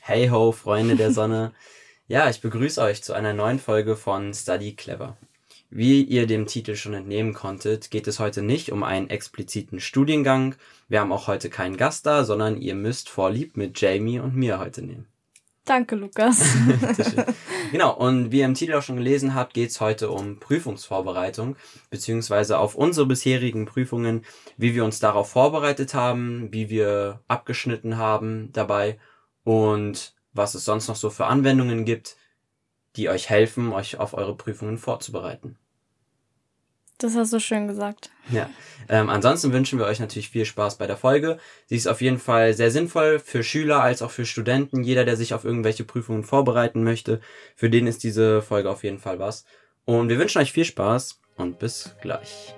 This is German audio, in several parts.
Hey ho, Freunde der Sonne. Ja, ich begrüße euch zu einer neuen Folge von Study Clever. Wie ihr dem Titel schon entnehmen konntet, geht es heute nicht um einen expliziten Studiengang. Wir haben auch heute keinen Gast da, sondern ihr müsst Vorlieb mit Jamie und mir heute nehmen. Danke, Lukas. genau, und wie ihr im Titel auch schon gelesen habt, geht es heute um Prüfungsvorbereitung, beziehungsweise auf unsere bisherigen Prüfungen, wie wir uns darauf vorbereitet haben, wie wir abgeschnitten haben dabei und was es sonst noch so für Anwendungen gibt, die euch helfen, euch auf eure Prüfungen vorzubereiten. Das hast du schön gesagt. Ja. Ähm, ansonsten wünschen wir euch natürlich viel Spaß bei der Folge. Sie ist auf jeden Fall sehr sinnvoll für Schüler als auch für Studenten. Jeder, der sich auf irgendwelche Prüfungen vorbereiten möchte, für den ist diese Folge auf jeden Fall was. Und wir wünschen euch viel Spaß und bis gleich.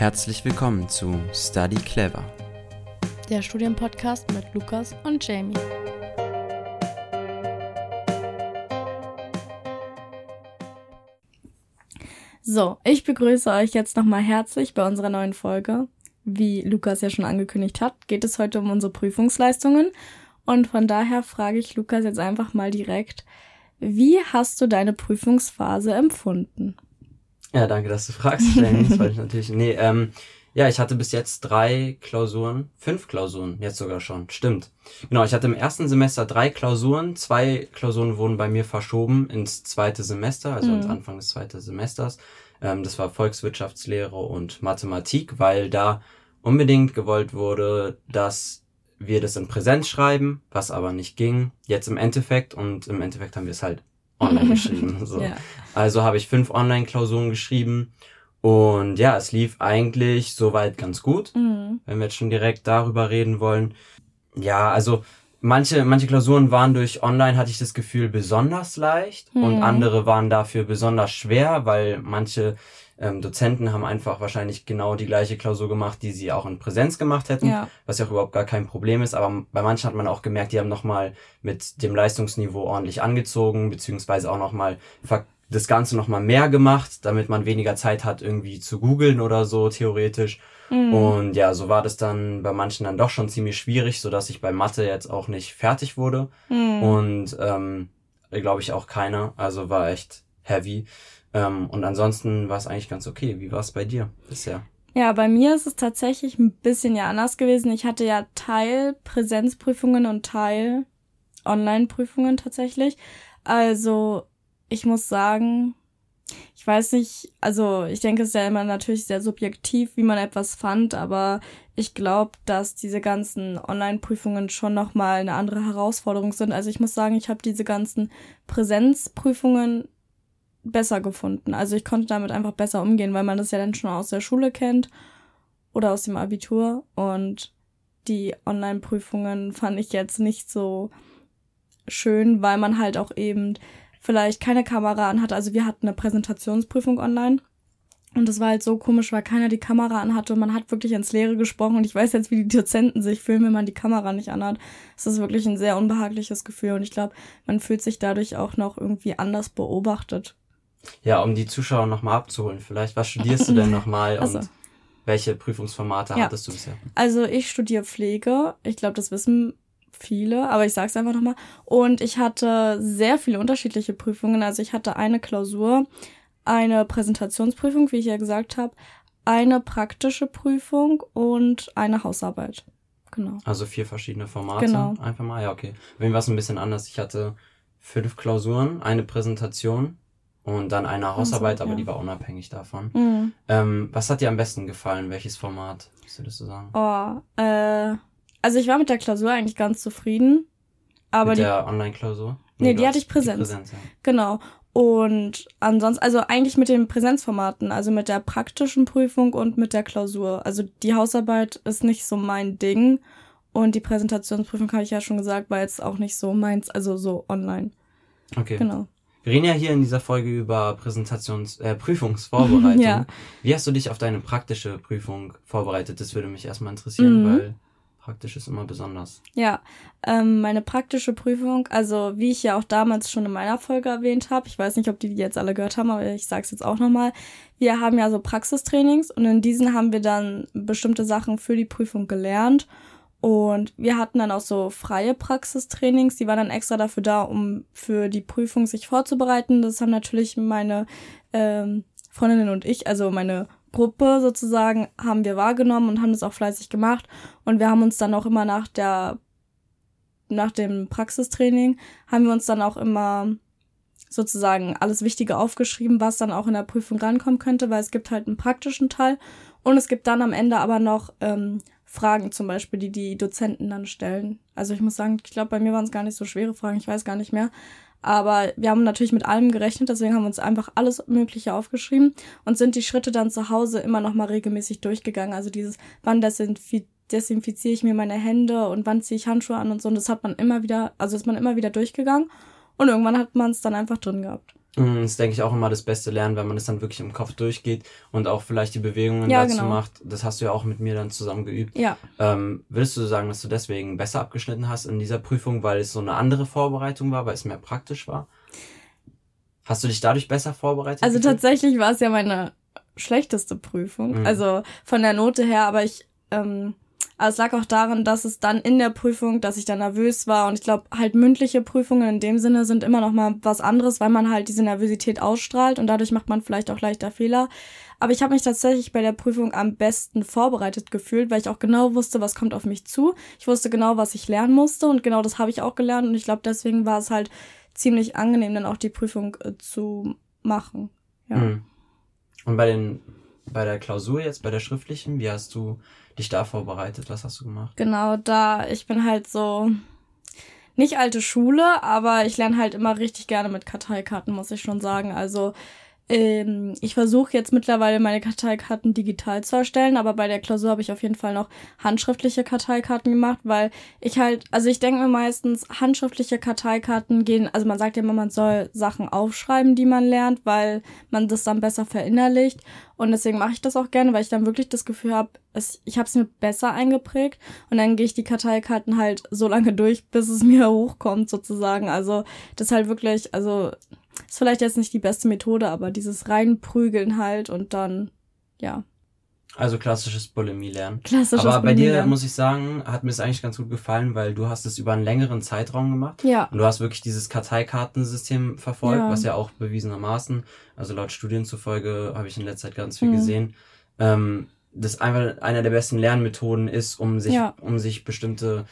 Herzlich willkommen zu Study Clever. Der Studienpodcast mit Lukas und Jamie. So, ich begrüße euch jetzt nochmal herzlich bei unserer neuen Folge. Wie Lukas ja schon angekündigt hat, geht es heute um unsere Prüfungsleistungen. Und von daher frage ich Lukas jetzt einfach mal direkt, wie hast du deine Prüfungsphase empfunden? Ja, danke, dass du fragst, Jamie. Das wollte ich natürlich. Nee, ähm, ja, ich hatte bis jetzt drei Klausuren, fünf Klausuren, jetzt sogar schon. Stimmt. Genau, ich hatte im ersten Semester drei Klausuren. Zwei Klausuren wurden bei mir verschoben ins zweite Semester, also mhm. Anfang des zweiten Semesters. Ähm, das war Volkswirtschaftslehre und Mathematik, weil da unbedingt gewollt wurde, dass wir das in Präsenz schreiben, was aber nicht ging. Jetzt im Endeffekt und im Endeffekt haben wir es halt online geschrieben. So. Ja. Also habe ich fünf Online-Klausuren geschrieben und ja, es lief eigentlich soweit ganz gut, mhm. wenn wir jetzt schon direkt darüber reden wollen. Ja, also manche, manche Klausuren waren durch online, hatte ich das Gefühl, besonders leicht mhm. und andere waren dafür besonders schwer, weil manche ähm, Dozenten haben einfach wahrscheinlich genau die gleiche Klausur gemacht, die sie auch in Präsenz gemacht hätten, ja. was ja auch überhaupt gar kein Problem ist. Aber bei manchen hat man auch gemerkt, die haben nochmal mit dem Leistungsniveau ordentlich angezogen, beziehungsweise auch nochmal das Ganze nochmal mehr gemacht, damit man weniger Zeit hat, irgendwie zu googeln oder so, theoretisch. Mhm. Und ja, so war das dann bei manchen dann doch schon ziemlich schwierig, so dass ich bei Mathe jetzt auch nicht fertig wurde. Mhm. Und ähm, glaube ich auch keiner. Also war echt heavy. Ähm, und ansonsten war es eigentlich ganz okay. Wie war es bei dir bisher? Ja, bei mir ist es tatsächlich ein bisschen ja anders gewesen. Ich hatte ja Teil Präsenzprüfungen und Teil Online-Prüfungen tatsächlich. Also ich muss sagen, ich weiß nicht, also ich denke, es ist ja immer natürlich sehr subjektiv, wie man etwas fand, aber ich glaube, dass diese ganzen Online-Prüfungen schon nochmal eine andere Herausforderung sind. Also ich muss sagen, ich habe diese ganzen Präsenzprüfungen besser gefunden. Also ich konnte damit einfach besser umgehen, weil man das ja dann schon aus der Schule kennt oder aus dem Abitur und die Online-Prüfungen fand ich jetzt nicht so schön, weil man halt auch eben vielleicht keine Kamera anhatte. Also wir hatten eine Präsentationsprüfung online. Und das war halt so komisch, weil keiner die Kamera anhatte und man hat wirklich ins Leere gesprochen. Und ich weiß jetzt, wie die Dozenten sich fühlen, wenn man die Kamera nicht anhat. Es ist wirklich ein sehr unbehagliches Gefühl. Und ich glaube, man fühlt sich dadurch auch noch irgendwie anders beobachtet. Ja, um die Zuschauer nochmal abzuholen, vielleicht, was studierst du denn nochmal also. und welche Prüfungsformate ja. hattest du bisher? Also ich studiere Pflege. Ich glaube, das wissen viele, aber ich sag's einfach nochmal. Und ich hatte sehr viele unterschiedliche Prüfungen. Also ich hatte eine Klausur, eine Präsentationsprüfung, wie ich ja gesagt habe, eine praktische Prüfung und eine Hausarbeit. Genau. Also vier verschiedene Formate. Genau. Einfach mal, ja, okay. Bei mir war es ein bisschen anders. Ich hatte fünf Klausuren, eine Präsentation und dann eine Hausarbeit, also, aber ja. die war unabhängig davon. Mhm. Ähm, was hat dir am besten gefallen? Welches Format? Würdest du sagen? Oh, äh, also ich war mit der Klausur eigentlich ganz zufrieden. Aber mit die, der Online-Klausur? Nee, die hatte ich Präsenz. Präsenz ja. Genau. Und ansonsten, also eigentlich mit den Präsenzformaten, also mit der praktischen Prüfung und mit der Klausur. Also die Hausarbeit ist nicht so mein Ding. Und die Präsentationsprüfung, habe ich ja schon gesagt, war jetzt auch nicht so meins, also so online. Okay. Genau. Wir reden ja hier in dieser Folge über Präsentations-, äh, Prüfungsvorbereitung. ja. Wie hast du dich auf deine praktische Prüfung vorbereitet? Das würde mich erstmal interessieren, mhm. weil praktisch ist immer besonders. Ja, ähm, meine praktische Prüfung, also wie ich ja auch damals schon in meiner Folge erwähnt habe, ich weiß nicht, ob die die jetzt alle gehört haben, aber ich sage es jetzt auch nochmal, wir haben ja so Praxistrainings und in diesen haben wir dann bestimmte Sachen für die Prüfung gelernt und wir hatten dann auch so freie Praxistrainings, die waren dann extra dafür da, um für die Prüfung sich vorzubereiten. Das haben natürlich meine ähm, Freundinnen und ich, also meine Gruppe sozusagen, haben wir wahrgenommen und haben das auch fleißig gemacht. Und wir haben uns dann auch immer nach der, nach dem Praxistraining, haben wir uns dann auch immer sozusagen alles Wichtige aufgeschrieben, was dann auch in der Prüfung rankommen könnte, weil es gibt halt einen praktischen Teil und es gibt dann am Ende aber noch ähm, Fragen zum Beispiel, die die Dozenten dann stellen. Also ich muss sagen, ich glaube, bei mir waren es gar nicht so schwere Fragen, ich weiß gar nicht mehr. Aber wir haben natürlich mit allem gerechnet, deswegen haben wir uns einfach alles Mögliche aufgeschrieben und sind die Schritte dann zu Hause immer noch mal regelmäßig durchgegangen. Also dieses, wann desinfiziere ich mir meine Hände und wann ziehe ich Handschuhe an und so. Und das hat man immer wieder, also ist man immer wieder durchgegangen. Und irgendwann hat man es dann einfach drin gehabt. Mm, das denke ich auch immer das beste Lernen, wenn man es dann wirklich im Kopf durchgeht und auch vielleicht die Bewegungen Ja, dazu genau. macht. Das hast du ja auch mit mir dann zusammen geübt. Ja. Ähm, würdest du sagen, dass du deswegen besser abgeschnitten hast in dieser Prüfung, weil es so eine andere Vorbereitung war, weil es mehr praktisch war? Hast du dich dadurch besser vorbereitet? Also gefühlt? tatsächlich war es ja meine schlechteste Prüfung. Mhm. Also von der Note her, aber ich, ähm, aber es lag auch daran, dass es dann in der Prüfung, dass ich dann nervös war und ich glaube halt mündliche Prüfungen in dem Sinne sind immer noch mal was anderes, weil man halt diese Nervosität ausstrahlt und dadurch macht man vielleicht auch leichter Fehler. Aber ich habe mich tatsächlich bei der Prüfung am besten vorbereitet gefühlt, weil ich auch genau wusste, was kommt auf mich zu. Ich wusste genau, was ich lernen musste und genau das habe ich auch gelernt und ich glaube, deswegen war es halt ziemlich angenehm, dann auch die Prüfung äh, zu machen. Ja. Mhm. Und bei den, bei der Klausur jetzt, bei der schriftlichen, wie hast du dich da vorbereitet? Was hast du gemacht? Genau, da ich bin halt so nicht alte Schule, aber ich lerne halt immer richtig gerne mit Karteikarten, muss ich schon sagen. Also ähm, ich versuche jetzt mittlerweile meine Karteikarten digital zu erstellen, aber bei der Klausur habe ich auf jeden Fall noch handschriftliche Karteikarten gemacht, weil ich halt, also ich denke mir meistens, handschriftliche Karteikarten gehen, also man sagt ja immer, man soll Sachen aufschreiben, die man lernt, weil man das dann besser verinnerlicht. Und deswegen mache ich das auch gerne, weil ich dann wirklich das Gefühl habe, ich habe es mir besser eingeprägt und dann gehe ich die Karteikarten halt so lange durch, bis es mir hochkommt sozusagen. Also das halt wirklich, also ist vielleicht jetzt nicht die beste Methode, aber dieses reinprügeln halt und dann, ja, Also klassisches Bulimie-Lernen. klassisches Aber bei dir muss ich sagen, hat mir es eigentlich ganz gut gefallen, weil du hast es über einen längeren Zeitraum gemacht. Ja, Und du hast wirklich dieses Karteikartensystem verfolgt, Ja. was ja auch bewiesenermaßen, also laut Studien zufolge habe ich in letzter Zeit ganz viel Mhm. gesehen, ähm, das einfach einer der besten Lernmethoden ist, um sich, Ja. um sich bestimmte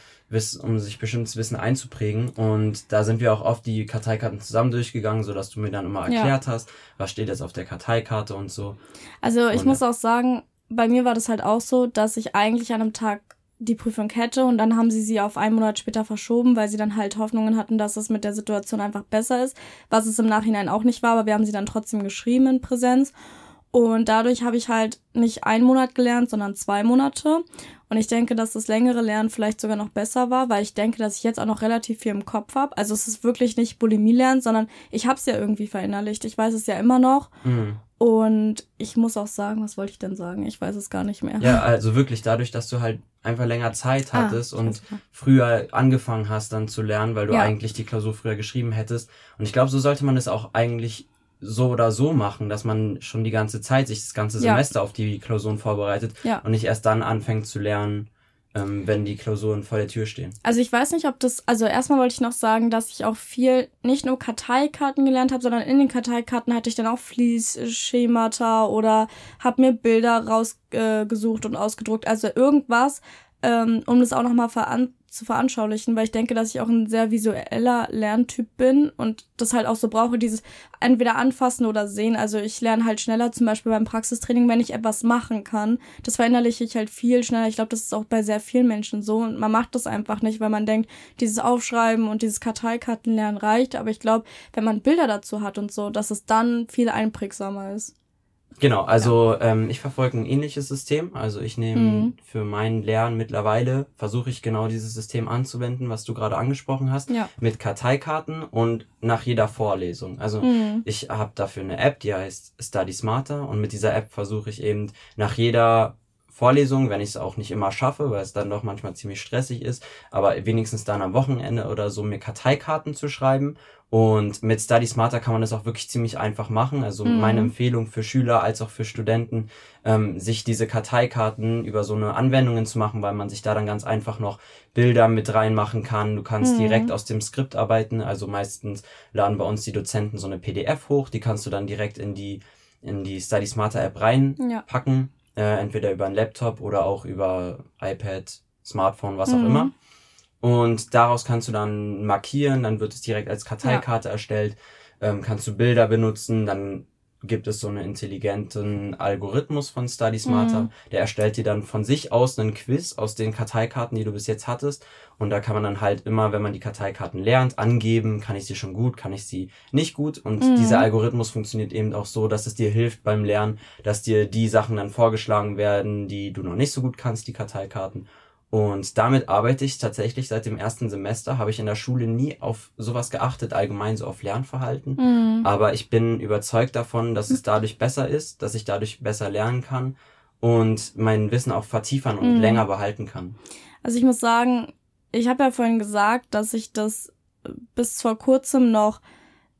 Um sich bestimmtes Wissen einzuprägen. Und da sind wir auch oft die Karteikarten zusammen durchgegangen, so dass du mir dann immer Ja. erklärt hast, was steht jetzt auf der Karteikarte und so. also ich Und- muss auch sagen, bei mir war das halt auch so, dass ich eigentlich an einem Tag die Prüfung hätte und dann haben sie sie auf einen Monat später verschoben, weil sie dann halt Hoffnungen hatten, dass es mit der Situation einfach besser ist, was es im Nachhinein auch nicht war, aber wir haben sie dann trotzdem geschrieben in Präsenz. Und dadurch habe ich halt nicht einen Monat gelernt, sondern zwei Monate. Und ich denke, dass das längere Lernen vielleicht sogar noch besser war, weil ich denke, dass ich jetzt auch noch relativ viel im Kopf habe. Also es ist wirklich nicht Bulimie lernen, sondern ich habe es ja irgendwie verinnerlicht. Ich weiß es ja immer noch. Mhm. Und ich muss auch sagen, was wollte ich denn sagen? Ich weiß es gar nicht mehr. Ja, also wirklich dadurch, dass du halt einfach länger Zeit Ah, hattest und alles klar. früher angefangen hast dann zu lernen, weil du Ja. eigentlich die Klausur früher geschrieben hättest. Und ich glaube, so sollte man es auch eigentlich so oder so machen, dass man schon die ganze Zeit sich das ganze Ja. Semester auf die Klausuren vorbereitet Ja. und nicht erst dann anfängt zu lernen, ähm, wenn die Klausuren vor der Tür stehen. Also ich weiß nicht, ob das, also erstmal wollte ich noch sagen, dass ich auch viel, nicht nur Karteikarten gelernt habe, sondern in den Karteikarten hatte ich dann auch Fließschemata oder habe mir Bilder rausgesucht äh, und ausgedruckt. Also irgendwas, ähm, um das auch nochmal veran zu veranschaulichen, weil ich denke, dass ich auch ein sehr visueller Lerntyp bin und das halt auch so brauche, dieses entweder anfassen oder sehen. Also ich lerne halt schneller, zum Beispiel beim Praxistraining, wenn ich etwas machen kann. Das verinnerliche ich halt viel schneller. Ich glaube, das ist auch bei sehr vielen Menschen so und man macht das einfach nicht, weil man denkt, dieses Aufschreiben und dieses Karteikartenlernen reicht. Aber ich glaube, wenn man Bilder dazu hat und so, dass es dann viel einprägsamer ist. Genau, also ähm, ich verfolge ein ähnliches System. Also ich nehme Mhm. für mein Lernen mittlerweile, versuche ich genau dieses System anzuwenden, was du gerade angesprochen hast, Ja. mit Karteikarten und nach jeder Vorlesung. Also Mhm. ich habe dafür eine App, die heißt Study Smarter und mit dieser App versuche ich eben nach jeder Vorlesungen, wenn ich es auch nicht immer schaffe, weil es dann doch manchmal ziemlich stressig ist, aber wenigstens dann am Wochenende oder so mir Karteikarten zu schreiben. Und mit Study Smarter kann man das auch wirklich ziemlich einfach machen. Also mhm. meine Empfehlung für Schüler als auch für Studenten, ähm, sich diese Karteikarten über so eine Anwendungen zu machen, weil man sich da dann ganz einfach noch Bilder mit reinmachen kann. Du kannst mhm. direkt aus dem Skript arbeiten. Also meistens laden bei uns die Dozenten so eine PDF hoch, die kannst du dann direkt in die in die Study Smarter App reinpacken. Ja äh, entweder über einen Laptop oder auch über iPad, Smartphone, was auch mhm. immer. Und daraus kannst du dann markieren, dann wird es direkt als Karteikarte ja. erstellt, ähm, kannst du Bilder benutzen, dann gibt es so einen intelligenten Algorithmus von Study Smarter, mhm. der erstellt dir dann von sich aus einen Quiz aus den Karteikarten, die du bis jetzt hattest. Und da kann man dann halt immer, wenn man die Karteikarten lernt, angeben, kann ich sie schon gut, kann ich sie nicht gut. Und mhm. dieser Algorithmus funktioniert eben auch so, dass es dir hilft beim Lernen, dass dir die Sachen dann vorgeschlagen werden, die du noch nicht so gut kannst, die Karteikarten. Und damit arbeite ich tatsächlich seit dem ersten Semester. Habe ich in der Schule nie auf sowas geachtet, allgemein so auf Lernverhalten. Mhm. Aber ich bin überzeugt davon, dass es dadurch besser ist, dass ich dadurch besser lernen kann und mein Wissen auch vertiefern und mhm. länger behalten kann. Also ich muss sagen, ich habe ja vorhin gesagt, dass ich das bis vor kurzem noch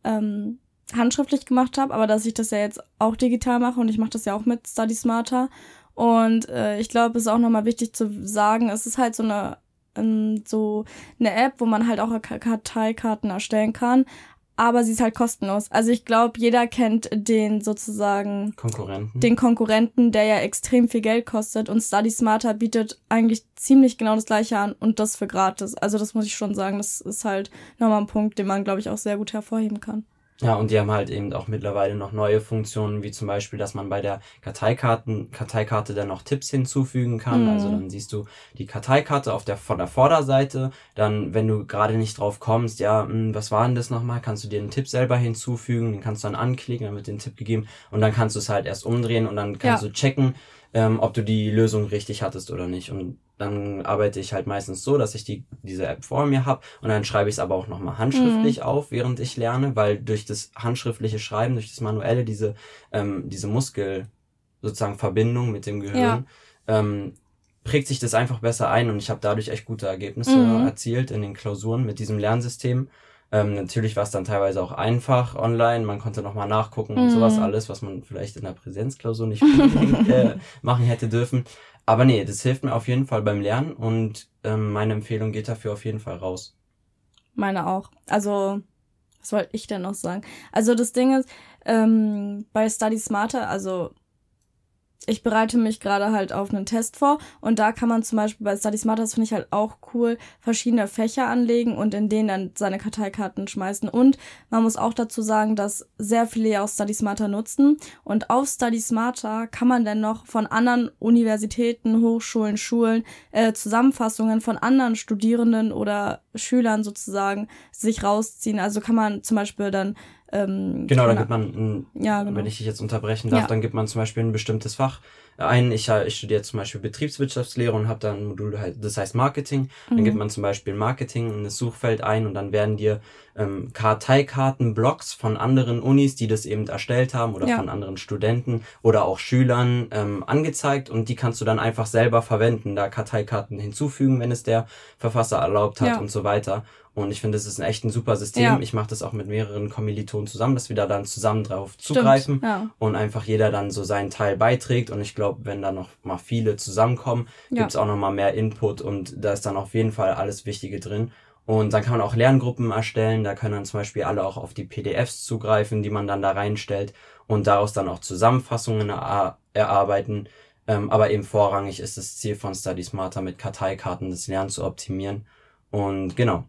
ähm, handschriftlich gemacht habe, aber dass ich das ja jetzt auch digital mache und ich mache das ja auch mit Study Smarter. Und äh, ich glaube, es ist auch nochmal wichtig zu sagen, es ist halt so eine ähm, so eine App, wo man halt auch Karteikarten erstellen kann, aber sie ist halt kostenlos. Also ich glaube, jeder kennt den sozusagen Konkurrenten. Den Konkurrenten, der ja extrem viel Geld kostet und Study Smarter bietet eigentlich ziemlich genau das gleiche an und das für gratis. Also das muss ich schon sagen, das ist halt nochmal ein Punkt, den man glaube ich auch sehr gut hervorheben kann. Ja, und die haben halt eben auch mittlerweile noch neue Funktionen, wie zum Beispiel, dass man bei der Karteikarten, Karteikarte dann noch Tipps hinzufügen kann. Mhm. Also dann siehst du die Karteikarte auf der, von der Vorderseite. Dann, wenn du gerade nicht drauf kommst, ja, mh, hm, was war denn das nochmal, kannst du dir einen Tipp selber hinzufügen, den kannst du dann anklicken, dann wird den Tipp gegeben und dann kannst du es halt erst umdrehen und dann kannst ja. du checken, ähm, ob du die Lösung richtig hattest oder nicht. Und dann arbeite ich halt meistens so, dass ich die, diese App vor mir habe und dann schreibe ich es aber auch nochmal handschriftlich mhm. auf, während ich lerne, weil durch das handschriftliche Schreiben, durch das manuelle, diese, ähm, diese Muskel sozusagen Verbindung mit dem Gehirn, ja. ähm, prägt sich das einfach besser ein und ich habe dadurch echt gute Ergebnisse mhm. erzielt in den Klausuren mit diesem Lernsystem. Ähm, natürlich war es dann teilweise auch einfach online, man konnte nochmal nachgucken mhm. und sowas alles, was man vielleicht in der Präsenzklausur nicht äh, machen hätte dürfen. Aber nee, das hilft mir auf jeden Fall beim Lernen und ähm, meine Empfehlung geht dafür auf jeden Fall raus. Meine auch. Also, was wollte ich denn noch sagen? Also das Ding ist, ähm, bei Study Smarter, also ich bereite mich gerade halt auf einen Test vor und da kann man zum Beispiel bei Study Smart, das finde ich halt auch cool, verschiedene Fächer anlegen und in denen dann seine Karteikarten schmeißen. Und man muss auch dazu sagen, dass sehr viele ja auch Study Smarter nutzen und auf Study Smarter kann man dann noch von anderen Universitäten, Hochschulen, Schulen äh, Zusammenfassungen von anderen Studierenden oder Schülern sozusagen sich rausziehen. Also kann man zum Beispiel dann ähm, genau, dann gibt man, ein, ja, genau. wenn ich dich jetzt unterbrechen darf, ja. dann gibt man zum Beispiel ein bestimmtes Fach ein. Ich, ich studiere zum Beispiel Betriebswirtschaftslehre und habe da ein Modul, halt, das heißt Marketing. Dann mhm. gibt man zum Beispiel Marketing in das Suchfeld ein und dann werden dir ähm, Karteikarten, Blogs von anderen Unis, die das eben erstellt haben oder ja. von anderen Studenten oder auch Schülern ähm, angezeigt und die kannst du dann einfach selber verwenden, da Karteikarten hinzufügen, wenn es der Verfasser erlaubt hat und so weiter. Und ich finde, das ist ein echt ein super System. Ja. Ich mache das auch mit mehreren Kommilitonen zusammen, dass wir da dann zusammen drauf zugreifen ja. und einfach jeder dann so seinen Teil beiträgt. Und ich glaube, wenn da noch mal viele zusammenkommen, ja. gibt's auch noch mal mehr Input und da ist dann auf jeden Fall alles Wichtige drin. Und dann kann man auch Lerngruppen erstellen. Da können dann zum Beispiel alle auch auf die PDFs zugreifen, die man dann da reinstellt und daraus dann auch Zusammenfassungen er erarbeiten. Ähm, aber eben vorrangig ist das Ziel von Study Smarter mit Karteikarten das Lernen zu optimieren. Und genau,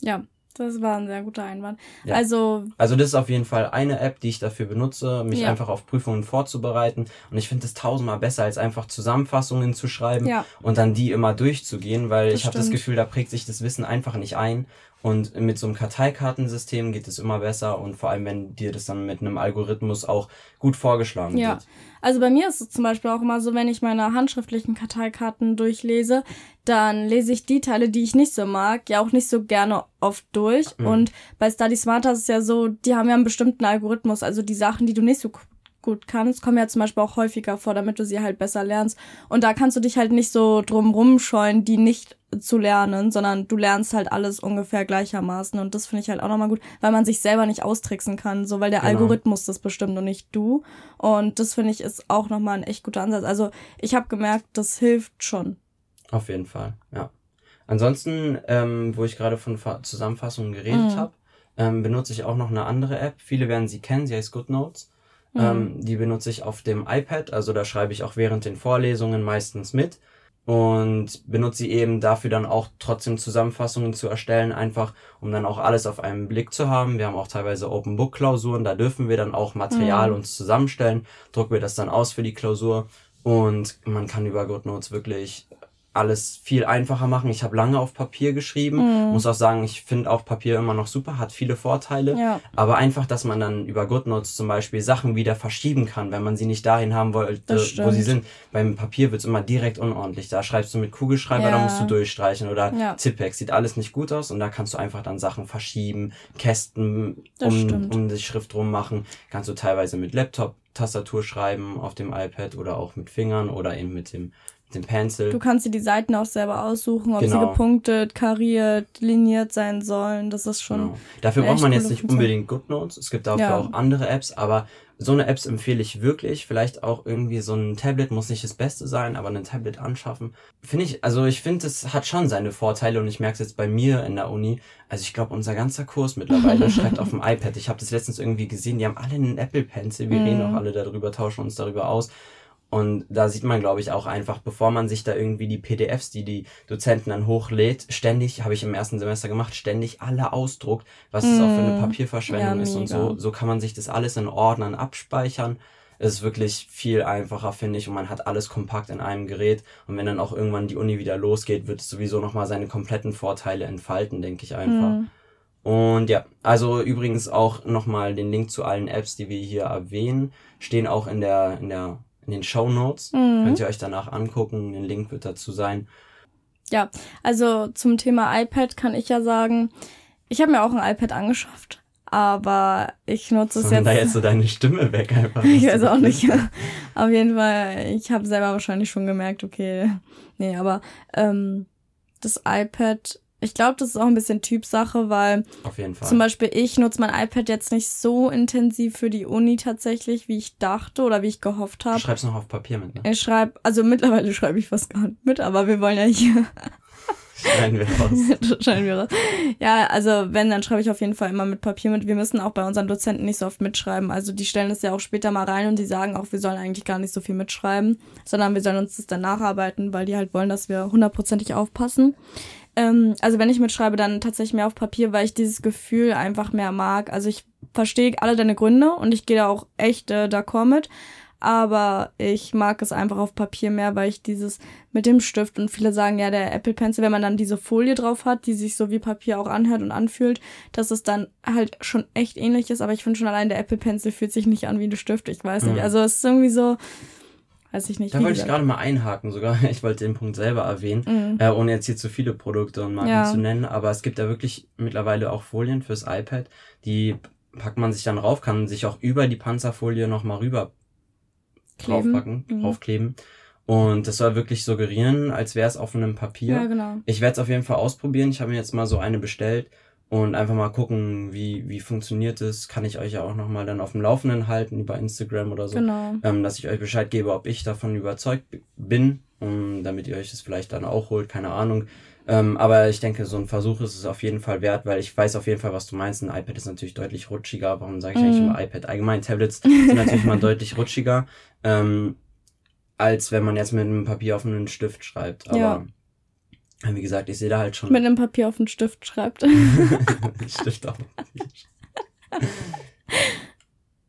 ja, das war ein sehr guter Einwand. Ja. Also. Also das ist auf jeden Fall eine App, die ich dafür benutze, mich ja. einfach auf Prüfungen vorzubereiten. Und ich finde es tausendmal besser, als einfach Zusammenfassungen zu schreiben ja. und dann die immer durchzugehen, weil das ich habe das Gefühl, da prägt sich das Wissen einfach nicht ein. Und mit so einem Karteikartensystem geht es immer besser und vor allem, wenn dir das dann mit einem Algorithmus auch gut vorgeschlagen ja. wird. Also bei mir ist es zum Beispiel auch immer so, wenn ich meine handschriftlichen Karteikarten durchlese, dann lese ich die Teile, die ich nicht so mag, ja auch nicht so gerne oft durch. Mhm. Und bei Study Smarter ist es ja so, die haben ja einen bestimmten Algorithmus, also die Sachen, die du nicht so gut kannst, kommen ja zum Beispiel auch häufiger vor, damit du sie halt besser lernst. Und da kannst du dich halt nicht so drum rumscheuen, die nicht zu lernen, sondern du lernst halt alles ungefähr gleichermaßen. Und das finde ich halt auch nochmal gut, weil man sich selber nicht austricksen kann, so weil der genau. Algorithmus das bestimmt und nicht du. Und das finde ich ist auch nochmal ein echt guter Ansatz. Also ich habe gemerkt, das hilft schon. Auf jeden Fall, ja. Ansonsten, ähm, wo ich gerade von Zusammenfassungen geredet mhm. habe, ähm, benutze ich auch noch eine andere App. Viele werden sie kennen, sie heißt GoodNotes. Mhm. Ähm, die benutze ich auf dem iPad, also da schreibe ich auch während den Vorlesungen meistens mit und benutze sie eben dafür dann auch trotzdem Zusammenfassungen zu erstellen, einfach um dann auch alles auf einen Blick zu haben. Wir haben auch teilweise Open Book Klausuren, da dürfen wir dann auch Material mhm. uns zusammenstellen, drucken wir das dann aus für die Klausur und man kann über GoodNotes wirklich alles viel einfacher machen. Ich habe lange auf Papier geschrieben, mm. muss auch sagen, ich finde auch Papier immer noch super, hat viele Vorteile. Ja. Aber einfach, dass man dann über GoodNotes zum Beispiel Sachen wieder verschieben kann, wenn man sie nicht dahin haben wollte, wo sie sind. Beim Papier wird's immer direkt unordentlich. Da schreibst du mit Kugelschreiber, ja. da musst du durchstreichen oder ja. Tippex. Sieht alles nicht gut aus und da kannst du einfach dann Sachen verschieben, Kästen um, um die Schrift rum machen. Kannst du teilweise mit Laptop Tastatur schreiben auf dem iPad oder auch mit Fingern oder eben mit dem den Pencil. Du kannst dir die Seiten auch selber aussuchen, ob genau. sie gepunktet, kariert, liniert sein sollen. Das ist schon. Genau. Dafür braucht man jetzt nicht unbedingt GoodNotes. Es gibt dafür ja. auch andere Apps, aber so eine Apps empfehle ich wirklich. Vielleicht auch irgendwie so ein Tablet muss nicht das Beste sein, aber ein Tablet anschaffen. Finde ich, also ich finde, es hat schon seine Vorteile und ich merke es jetzt bei mir in der Uni. Also ich glaube, unser ganzer Kurs mittlerweile schreibt auf dem iPad. Ich habe das letztens irgendwie gesehen, die haben alle einen Apple Pencil. Wir mm. reden auch alle darüber, tauschen uns darüber aus. Und da sieht man, glaube ich, auch einfach, bevor man sich da irgendwie die PDFs, die die Dozenten dann hochlädt, ständig, habe ich im ersten Semester gemacht, ständig alle ausdruckt, was mm. es auch für eine mm. Papierverschwendung ja, ist. Und so, so kann man sich das alles in Ordnern abspeichern. Es ist wirklich viel einfacher, finde ich, und man hat alles kompakt in einem Gerät. Und wenn dann auch irgendwann die Uni wieder losgeht, wird es sowieso nochmal seine kompletten Vorteile entfalten, denke ich einfach. Mm. Und ja, also übrigens auch nochmal den Link zu allen Apps, die wir hier erwähnen, stehen auch in der, in der in den Show Notes. Mhm. Könnt ihr euch danach angucken. Ein Link wird dazu sein. Ja, also zum Thema iPad kann ich ja sagen, ich habe mir auch ein iPad angeschafft, aber ich nutze es jetzt. da jetzt so deine Stimme weg einfach. ich weiß auch nicht. Auf jeden Fall, ich habe selber wahrscheinlich schon gemerkt, okay, nee, aber ähm, das iPad ich glaube, das ist auch ein bisschen Typsache, weil Auf jeden Fall. zum Beispiel ich nutze mein iPad jetzt nicht so intensiv für die Uni tatsächlich, wie ich dachte oder wie ich gehofft habe. Du schreibst noch auf Papier mit, ne? Ich schreibe, also mittlerweile schreibe ich fast gar nicht mit, aber wir wollen ja hier. Schneiden wir raus. Schneiden wir raus. Ja, also wenn, dann schreibe ich auf jeden Fall immer mit Papier mit. Wir müssen auch bei unseren Dozenten nicht so oft mitschreiben. Also die stellen es ja auch später mal rein und die sagen auch, wir sollen eigentlich gar nicht so viel mitschreiben, sondern wir sollen uns das dann nacharbeiten, weil die halt wollen, dass wir hundertprozentig aufpassen. Ähm, also wenn ich mitschreibe, dann tatsächlich mehr auf Papier, weil ich dieses Gefühl einfach mehr mag. Also ich verstehe alle deine Gründe und ich gehe da auch echt äh, d'accord mit. Aber ich mag es einfach auf Papier mehr, weil ich dieses mit dem Stift und viele sagen ja, der Apple Pencil, wenn man dann diese Folie drauf hat, die sich so wie Papier auch anhört und anfühlt, dass es dann halt schon echt ähnlich ist. Aber ich finde schon allein der Apple Pencil fühlt sich nicht an wie ein Stift. Ich weiß nicht. Also es ist irgendwie so, Weiß ich nicht. Da wollte ich gerade mal einhaken sogar. Ich wollte den Punkt selber erwähnen, mhm. äh, ohne jetzt hier zu viele Produkte und Marken ja. zu nennen. Aber es gibt da wirklich mittlerweile auch Folien fürs iPad, die packt man sich dann rauf, kann sich auch über die Panzerfolie nochmal rüber Kleben. draufpacken, mhm. draufkleben. Und das soll wirklich suggerieren, als wäre es auf einem Papier. Ja, genau. Ich werde es auf jeden Fall ausprobieren. Ich habe mir jetzt mal so eine bestellt und einfach mal gucken, wie, wie funktioniert es. Kann ich euch ja auch nochmal dann auf dem Laufenden halten über Instagram oder so. Genau. Ähm, dass ich euch Bescheid gebe, ob ich davon überzeugt bin, um, damit ihr euch das vielleicht dann auch holt, keine Ahnung. Ähm, aber ich denke, so ein Versuch ist es auf jeden Fall wert, weil ich weiß auf jeden Fall, was du meinst. Ein iPad ist natürlich deutlich rutschiger. Warum sage ich mm. eigentlich immer iPad? Allgemein Tablets sind natürlich mal deutlich rutschiger, ähm, als wenn man jetzt mit einem Papier auf einen Stift schreibt. Aber ja. Wie gesagt, ich sehe da halt schon. Mit einem Papier auf den Stift schreibt. Stift auf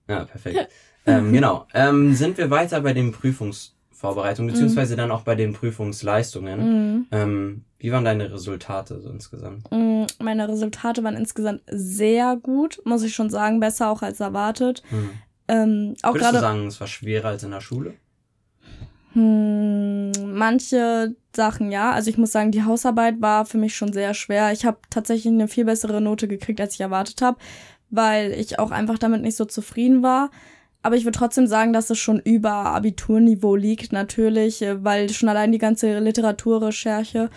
Ja, perfekt. Ähm, genau. Ähm, sind wir weiter bei den Prüfungsvorbereitungen, beziehungsweise mhm. dann auch bei den Prüfungsleistungen. Mhm. Ähm, wie waren deine Resultate so insgesamt? Mhm, meine Resultate waren insgesamt sehr gut, muss ich schon sagen, besser auch als erwartet. Mhm. Ähm, auch Würdest du sagen, es war schwerer als in der Schule? Hm, manche Sachen ja. Also ich muss sagen, die Hausarbeit war für mich schon sehr schwer. Ich habe tatsächlich eine viel bessere Note gekriegt, als ich erwartet habe, weil ich auch einfach damit nicht so zufrieden war. Aber ich würde trotzdem sagen, dass es schon über Abiturniveau liegt, natürlich, äh, weil schon allein die ganze Literaturrecherche,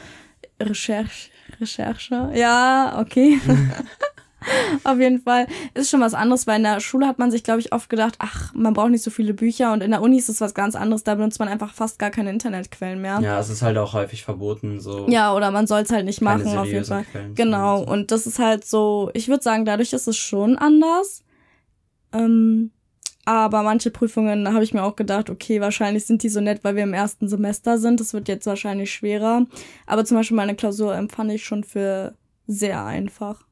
Recherche, Recherche, ja, okay. Auf jeden Fall ist schon was anderes, weil in der Schule hat man sich, glaube ich, oft gedacht, ach, man braucht nicht so viele Bücher und in der Uni ist es was ganz anderes, da benutzt man einfach fast gar keine Internetquellen mehr. Ja, es ist halt auch häufig verboten, so. Ja, oder man soll es halt nicht machen, auf jeden Fall. Quellen genau, und das ist halt so, ich würde sagen, dadurch ist es schon anders. Ähm, aber manche Prüfungen habe ich mir auch gedacht, okay, wahrscheinlich sind die so nett, weil wir im ersten Semester sind. Das wird jetzt wahrscheinlich schwerer. Aber zum Beispiel meine Klausur empfand ich schon für sehr einfach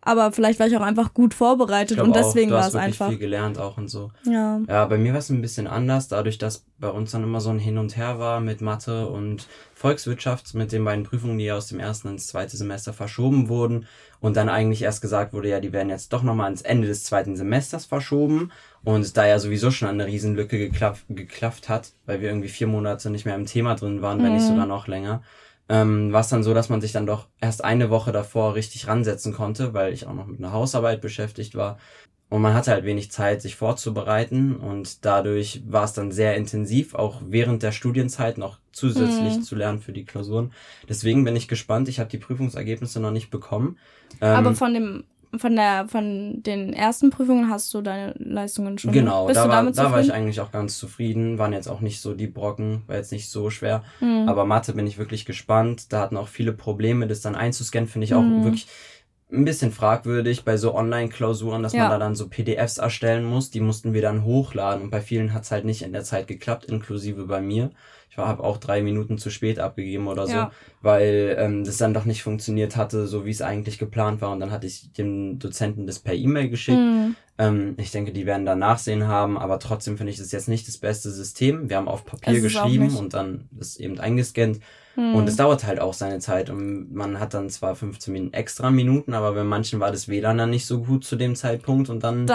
aber vielleicht war ich auch einfach gut vorbereitet und deswegen war es einfach. viel gelernt auch und so. Ja. Ja, bei mir war es ein bisschen anders, dadurch, dass bei uns dann immer so ein Hin und Her war mit Mathe und Volkswirtschaft, mit den beiden Prüfungen, die aus dem ersten ins zweite Semester verschoben wurden und dann eigentlich erst gesagt wurde, ja, die werden jetzt doch nochmal ins Ende des zweiten Semesters verschoben und da ja sowieso schon eine Riesenlücke geklafft, geklafft hat, weil wir irgendwie vier Monate nicht mehr im Thema drin waren, wenn nicht mhm. sogar noch länger ähm, war es dann so, dass man sich dann doch erst eine Woche davor richtig ransetzen konnte, weil ich auch noch mit einer Hausarbeit beschäftigt war. Und man hatte halt wenig Zeit, sich vorzubereiten und dadurch war es dann sehr intensiv, auch während der Studienzeit noch zusätzlich mhm. zu lernen für die Klausuren. Deswegen bin ich gespannt. Ich habe die Prüfungsergebnisse noch nicht bekommen. Ähm, Aber von dem von der von den ersten Prüfungen hast du deine Leistungen schon. Genau, Bist da, du damit war, da war ich eigentlich auch ganz zufrieden. Waren jetzt auch nicht so die Brocken, war jetzt nicht so schwer. Mhm. Aber Mathe bin ich wirklich gespannt. Da hatten auch viele Probleme, das dann einzuscannen, finde ich auch mhm. wirklich ein bisschen fragwürdig bei so Online-Klausuren, dass ja. man da dann so PDFs erstellen muss. Die mussten wir dann hochladen und bei vielen hat's halt nicht in der Zeit geklappt, inklusive bei mir. Ich habe auch drei Minuten zu spät abgegeben oder so, ja. weil ähm, das dann doch nicht funktioniert hatte, so wie es eigentlich geplant war. Und dann hatte ich dem Dozenten das per E-Mail geschickt. Mhm. Ähm, ich denke, die werden da Nachsehen haben, aber trotzdem finde ich das jetzt nicht das beste System. Wir haben auf Papier geschrieben und dann das eben eingescannt. Hm. Und es dauert halt auch seine Zeit und man hat dann zwar 15 Minuten extra Minuten, aber bei manchen war das WLAN dann nicht so gut zu dem Zeitpunkt und dann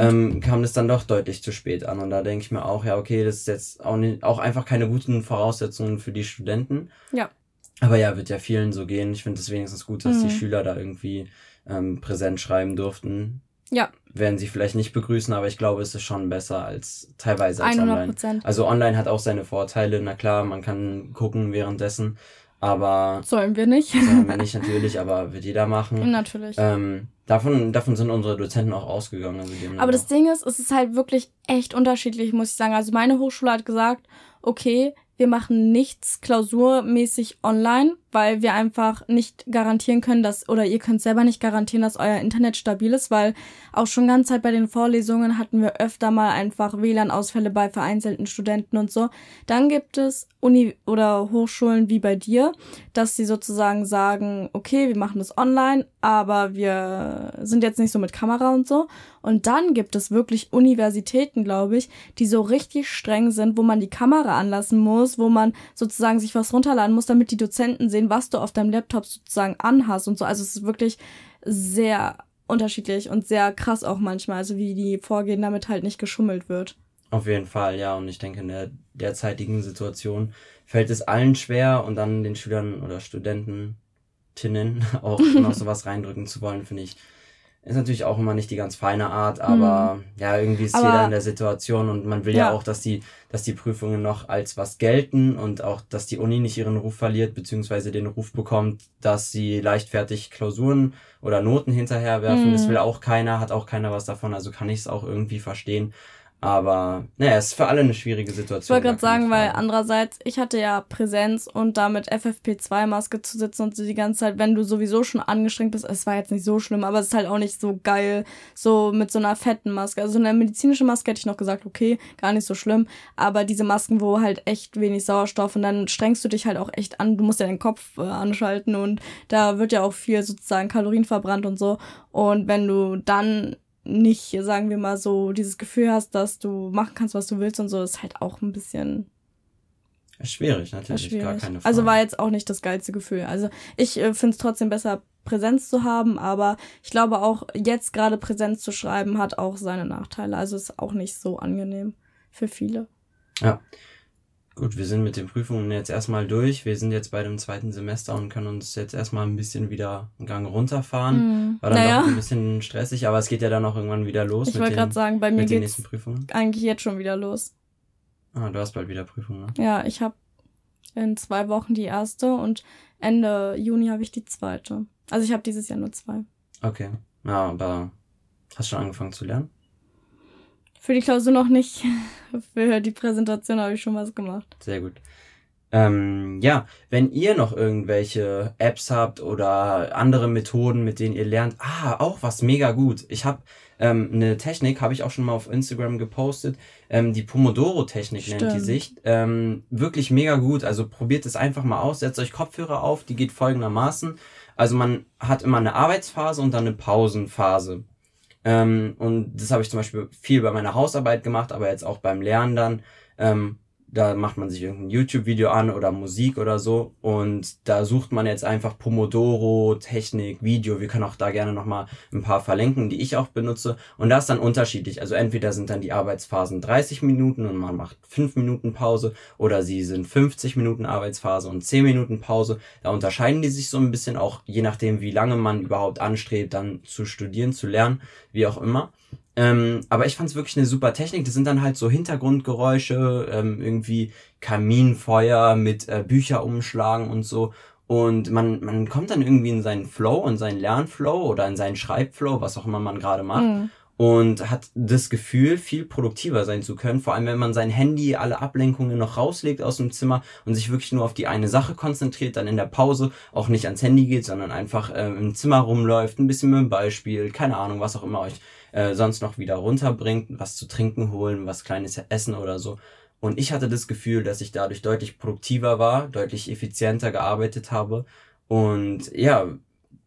ähm, kam das dann doch deutlich zu spät an. Und da denke ich mir auch, ja, okay, das ist jetzt auch, nicht, auch einfach keine guten Voraussetzungen für die Studenten. Ja. Aber ja, wird ja vielen so gehen. Ich finde es wenigstens gut, dass hm. die Schüler da irgendwie ähm, präsent schreiben durften. Ja. Werden sie vielleicht nicht begrüßen, aber ich glaube, es ist schon besser als teilweise als 100%. online. Also online hat auch seine Vorteile. Na klar, man kann gucken währenddessen, aber sollen wir nicht? sollen wir nicht natürlich, aber wird jeder machen. Natürlich. Ähm, davon, davon sind unsere Dozenten auch ausgegangen. Also aber das Ding ist, es ist halt wirklich echt unterschiedlich, muss ich sagen. Also meine Hochschule hat gesagt, okay, wir machen nichts klausurmäßig online, weil wir einfach nicht garantieren können, dass, oder ihr könnt selber nicht garantieren, dass euer Internet stabil ist, weil auch schon ganz Zeit bei den Vorlesungen hatten wir öfter mal einfach WLAN-Ausfälle bei vereinzelten Studenten und so. Dann gibt es Uni oder Hochschulen wie bei dir, dass sie sozusagen sagen, okay, wir machen das online, aber wir sind jetzt nicht so mit Kamera und so. Und dann gibt es wirklich Universitäten, glaube ich, die so richtig streng sind, wo man die Kamera anlassen muss, wo man sozusagen sich was runterladen muss, damit die Dozenten sehen, sehen, was du auf deinem Laptop sozusagen anhast und so. Also es ist wirklich sehr unterschiedlich und sehr krass auch manchmal, also wie die vorgehen, damit halt nicht geschummelt wird. Auf jeden Fall, ja. Und ich denke, in der derzeitigen Situation fällt es allen schwer und dann den Schülern oder Studenten auch noch sowas reindrücken zu wollen, finde ich ist natürlich auch immer nicht die ganz feine Art, aber mhm. ja, irgendwie ist aber, jeder in der Situation und man will ja. ja. auch, dass die, dass die Prüfungen noch als was gelten und auch, dass die Uni nicht ihren Ruf verliert, beziehungsweise den Ruf bekommt, dass sie leichtfertig Klausuren oder Noten hinterherwerfen. Mhm. Das will auch keiner, hat auch keiner was davon, also kann ich es auch irgendwie verstehen. Aber naja, es ist für alle eine schwierige Situation. Ich wollte gerade sagen, weil andererseits, ich hatte ja Präsenz und da mit FFP2-Maske zu sitzen und so die ganze Zeit, wenn du sowieso schon angestrengt bist, es war jetzt nicht so schlimm, aber es ist halt auch nicht so geil, so mit so einer fetten Maske. Also eine medizinische Maske hätte ich noch gesagt, okay, gar nicht so schlimm, aber diese Masken, wo halt echt wenig Sauerstoff und dann strengst du dich halt auch echt an, du musst ja den Kopf äh, anschalten und da wird ja auch viel sozusagen Kalorien verbrannt und so. Und wenn du dann nicht, sagen wir mal so, dieses Gefühl hast, dass du machen kannst, was du willst und so, ist halt auch ein bisschen schwierig, natürlich, schwierig. gar keine Frage. Also war jetzt auch nicht das geilste Gefühl. Also ich äh, finde es trotzdem besser, Präsenz zu haben, aber ich glaube auch jetzt gerade Präsenz zu schreiben hat auch seine Nachteile. Also ist auch nicht so angenehm für viele. Ja. Gut, wir sind mit den Prüfungen jetzt erstmal durch. Wir sind jetzt bei dem zweiten Semester und können uns jetzt erstmal ein bisschen wieder einen Gang runterfahren. Mhm. War dann Naja. doch ein bisschen stressig, aber es geht ja dann auch irgendwann wieder los Ich wollte gerade sagen, bei mir nächsten Prüfungen. eigentlich jetzt schon wieder los. Ah, du hast bald wieder Prüfungen, ne? Ja, ich habe in zwei Wochen die erste und Ende Juni habe ich die zweite. Also ich habe dieses Jahr nur zwei. Okay. Ja, aber hast schon angefangen zu lernen? Für die Klausur noch nicht. Für die Präsentation habe ich schon was gemacht. Sehr gut. Ähm, ja, wenn ihr noch irgendwelche Apps habt oder andere Methoden, mit denen ihr lernt, ah, auch was mega gut. Ich habe ähm, eine Technik, habe ich auch schon mal auf Instagram gepostet, ähm, die Pomodoro-Technik nennt die sich. Ähm, wirklich mega gut. Also probiert es einfach mal aus, setzt euch Kopfhörer auf, die geht folgendermaßen. Also man hat immer eine Arbeitsphase und dann eine Pausenphase. Ähm, und das habe ich zum Beispiel viel bei meiner Hausarbeit gemacht, aber jetzt auch beim Lernen dann. Ähm, da macht man sich irgendein YouTube-Video an oder Musik oder so und da sucht man jetzt einfach Pomodoro, Technik, Video. Wir können auch da gerne nochmal ein paar verlinken, die ich auch benutze. Und da ist dann unterschiedlich. Also entweder sind dann die Arbeitsphasen 30 Minuten und man macht 5 Minuten Pause oder sie sind 50 Minuten Arbeitsphase und 10 Minuten Pause. Da unterscheiden die sich so ein bisschen auch, je nachdem, wie lange man überhaupt anstrebt, dann zu studieren, zu lernen, wie auch immer. Ähm, aber ich fand es wirklich eine super Technik. Das sind dann halt so Hintergrundgeräusche, ähm, irgendwie Kaminfeuer mit äh, Bücher umschlagen und so. Und man, man kommt dann irgendwie in seinen Flow, in seinen Lernflow oder in seinen Schreibflow, was auch immer man gerade macht. Mhm. Und hat das Gefühl, viel produktiver sein zu können. Vor allem, wenn man sein Handy, alle Ablenkungen noch rauslegt aus dem Zimmer und sich wirklich nur auf die eine Sache konzentriert, dann in der Pause auch nicht ans Handy geht, sondern einfach ähm, im Zimmer rumläuft, ein bisschen mit dem Ball spielt, keine Ahnung, was auch immer euch äh, sonst noch wieder runterbringt, was zu trinken holen, was kleines essen oder so. Und ich hatte das Gefühl, dass ich dadurch deutlich produktiver war, deutlich effizienter gearbeitet habe und ja,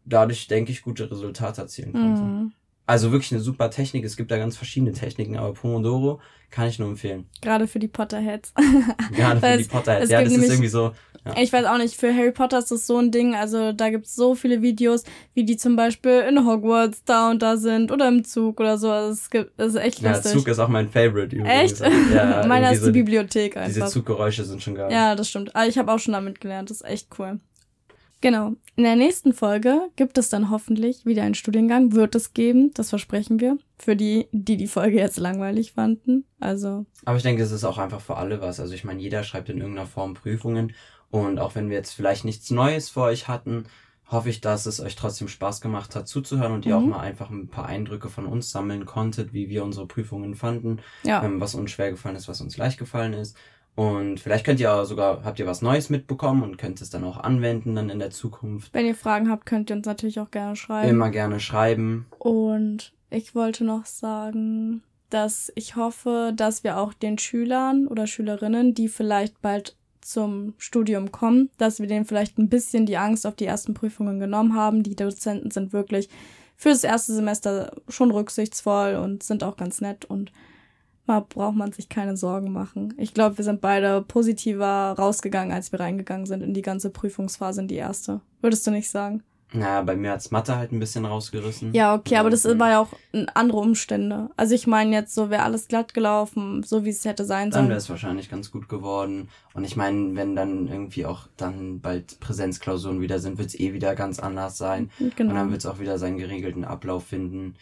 dadurch denke ich gute Resultate erzielen konnte. Mhm. Also wirklich eine super Technik. Es gibt da ganz verschiedene Techniken, aber Pomodoro kann ich nur empfehlen. Gerade für die Potterheads. Gerade für die Potterheads. Ja, das ist irgendwie so. Ja. Ich weiß auch nicht, für Harry Potter ist das so ein Ding. Also da gibt's so viele Videos, wie die zum Beispiel in Hogwarts da und da sind oder im Zug oder so. Also es gibt, es ist echt Ja, lustig. Zug ist auch mein Favorite übrigens. echt? Ja, Meiner ist so die Bibliothek Diese einfach. Zuggeräusche sind schon geil. Ja, das stimmt. Aber ich habe auch schon damit gelernt. Das ist echt cool. Genau. In der nächsten Folge gibt es dann hoffentlich wieder einen Studiengang. Wird es geben, das versprechen wir. Für die, die die Folge jetzt langweilig fanden. Also, Aber ich denke, es ist auch einfach für alle was. Also ich meine, jeder schreibt in irgendeiner Form Prüfungen. Und auch wenn wir jetzt vielleicht nichts Neues für euch hatten, hoffe ich, dass es euch trotzdem Spaß gemacht hat zuzuhören und ihr Mhm. auch mal einfach ein paar Eindrücke von uns sammeln konntet, wie wir unsere Prüfungen fanden, ja. ähm, was uns schwer gefallen ist, was uns leicht gefallen ist. Und vielleicht könnt ihr auch sogar, habt ihr was Neues mitbekommen und könnt es dann auch anwenden dann in der Zukunft. Wenn ihr Fragen habt, könnt ihr uns natürlich auch gerne schreiben. Immer gerne schreiben. Und ich wollte noch sagen, dass ich hoffe, dass wir auch den Schülern oder Schülerinnen, die vielleicht bald zum Studium kommen, dass wir denen vielleicht ein bisschen die Angst auf die ersten Prüfungen genommen haben. Die Dozenten sind wirklich für das erste Semester schon rücksichtsvoll und sind auch ganz nett und da braucht man sich keine Sorgen machen. Ich glaube, wir sind beide positiver rausgegangen, als wir reingegangen sind in die ganze Prüfungsphase, in die erste. Würdest du nicht sagen? Naja, bei mir hat's Mathe halt ein bisschen rausgerissen. Ja, okay, aber das war ja auch andere Umstände. Also ich meine jetzt so, wäre alles glatt gelaufen, so wie es hätte sein Dann sollen. wäre es wahrscheinlich ganz gut geworden. Und ich meine, wenn dann irgendwie auch dann bald Präsenzklausuren wieder sind, wird's eh wieder ganz anders sein. Und dann Genau. wird's auch wieder seinen geregelten Ablauf finden.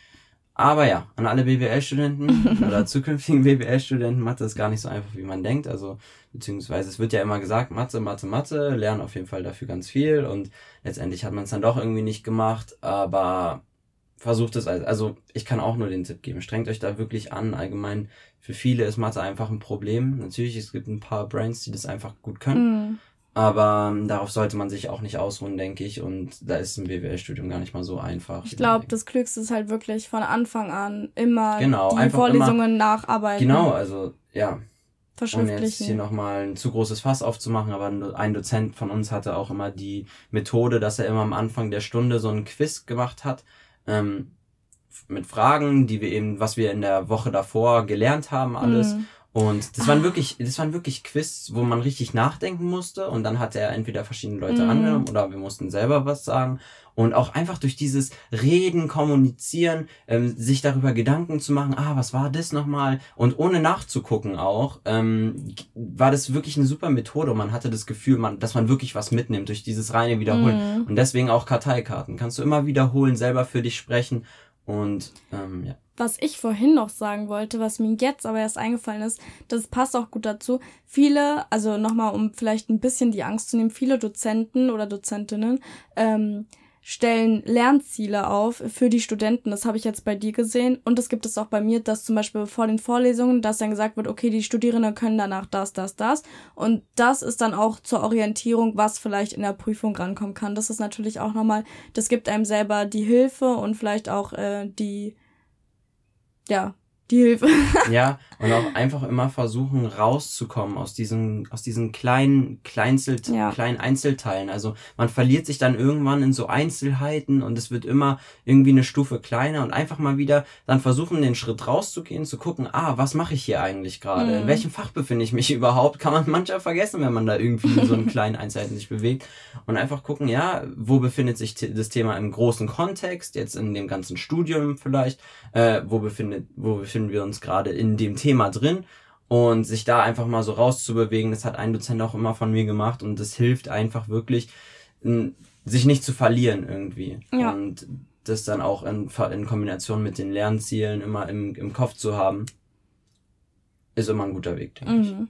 Aber ja, an alle BWL-Studenten oder zukünftigen BWL-Studenten, Mathe ist gar nicht so einfach, wie man denkt. Also, beziehungsweise es wird ja immer gesagt, Mathe, Mathe, Mathe, lernen auf jeden Fall dafür ganz viel. Und letztendlich hat man es dann doch irgendwie nicht gemacht. Aber versucht es, als- also ich kann auch nur den Tipp geben, strengt euch da wirklich an. Allgemein, für viele ist Mathe einfach ein Problem. Natürlich, es gibt ein paar Brains, die das einfach gut können. Mhm. Aber ähm, darauf sollte man sich auch nicht ausruhen, denke ich. Und da ist ein BWL-Studium gar nicht mal so einfach. Ich glaube, das Klügste ist halt wirklich von Anfang an immer Genau, die Vorlesungen nacharbeiten. Genau, also ja, ohne jetzt hier nochmal ein zu großes Fass aufzumachen, aber ein Dozent von uns hatte auch immer die Methode, dass er immer am Anfang der Stunde so ein Quiz gemacht hat. Ähm, mit Fragen, die wir eben, was wir in der Woche davor gelernt haben, alles. Mhm. Und das waren wirklich, das waren wirklich Quiz, wo man richtig nachdenken musste und dann hat er entweder verschiedene Leute Mhm. angenommen oder wir mussten selber was sagen. Und auch einfach durch dieses Reden, Kommunizieren, ähm, sich darüber Gedanken zu machen, ah, was war das nochmal? Und ohne nachzugucken auch, ähm, war das wirklich eine super Methode und man hatte das Gefühl, man, dass man wirklich was mitnimmt durch dieses reine Wiederholen. Mhm. Und deswegen auch Karteikarten. Kannst du immer wiederholen, selber für dich sprechen und ähm, ja. Was ich vorhin noch sagen wollte, was mir jetzt aber erst eingefallen ist, das passt auch gut dazu. Viele, also nochmal, um vielleicht ein bisschen die Angst zu nehmen, viele Dozenten oder Dozentinnen ähm, stellen Lernziele auf für die Studenten. Das habe ich jetzt bei dir gesehen. Und das gibt es auch bei mir, dass zum Beispiel vor den Vorlesungen, dass dann gesagt wird, okay, die Studierenden können danach das, das, das. Und das ist dann auch zur Orientierung, was vielleicht in der Prüfung rankommen kann. Das ist natürlich auch nochmal, das gibt einem selber die Hilfe und vielleicht auch äh, die, ja, die Hilfe. Ja, und auch einfach immer versuchen rauszukommen aus diesen, aus diesen kleinen, Kleinzel, Ja. kleinen Einzelteilen. Also man verliert sich dann irgendwann in so Einzelheiten und es wird immer irgendwie eine Stufe kleiner und einfach mal wieder dann versuchen, den Schritt rauszugehen, zu gucken, ah, was mache ich hier eigentlich gerade? In Mhm. welchem Fach befinde ich mich überhaupt? Kann man manchmal vergessen, wenn man da irgendwie in so einen kleinen Einzelheiten sich bewegt. Und einfach gucken, ja, wo befindet sich das Thema im großen Kontext, jetzt in dem ganzen Studium vielleicht, äh, wo befindet, wo befinden wir uns gerade in dem Thema drin und sich da einfach mal so rauszubewegen, das hat ein Dozent auch immer von mir gemacht und das hilft einfach wirklich, sich nicht zu verlieren irgendwie. Ja. Und das dann auch in, in Kombination mit den Lernzielen immer im, im Kopf zu haben, ist immer ein guter Weg, denke ich. Mhm.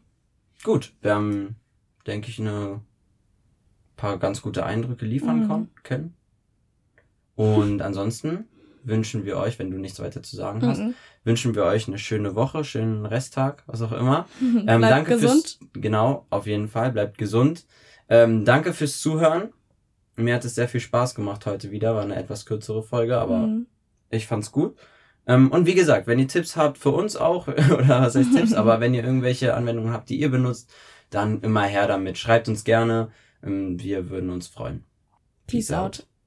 Gut, wir haben, denke ich, eine paar ganz gute Eindrücke liefern Mhm. können. Und ansonsten wünschen wir euch, wenn du nichts weiter zu sagen hast, Mhm. wünschen wir euch eine schöne Woche, schönen Resttag, was auch immer. Ähm, Bleibt danke gesund. Fürs, genau, auf jeden Fall, bleibt gesund. Ähm, danke fürs Zuhören. Mir hat es sehr viel Spaß gemacht heute wieder, war eine etwas kürzere Folge, aber Mhm. ich fand's gut. Ähm, und wie gesagt, wenn ihr Tipps habt für uns auch, oder was heißt Tipps, aber wenn ihr irgendwelche Anwendungen habt, die ihr benutzt, dann immer her damit. Schreibt uns gerne. Ähm, wir würden uns freuen. Peace out.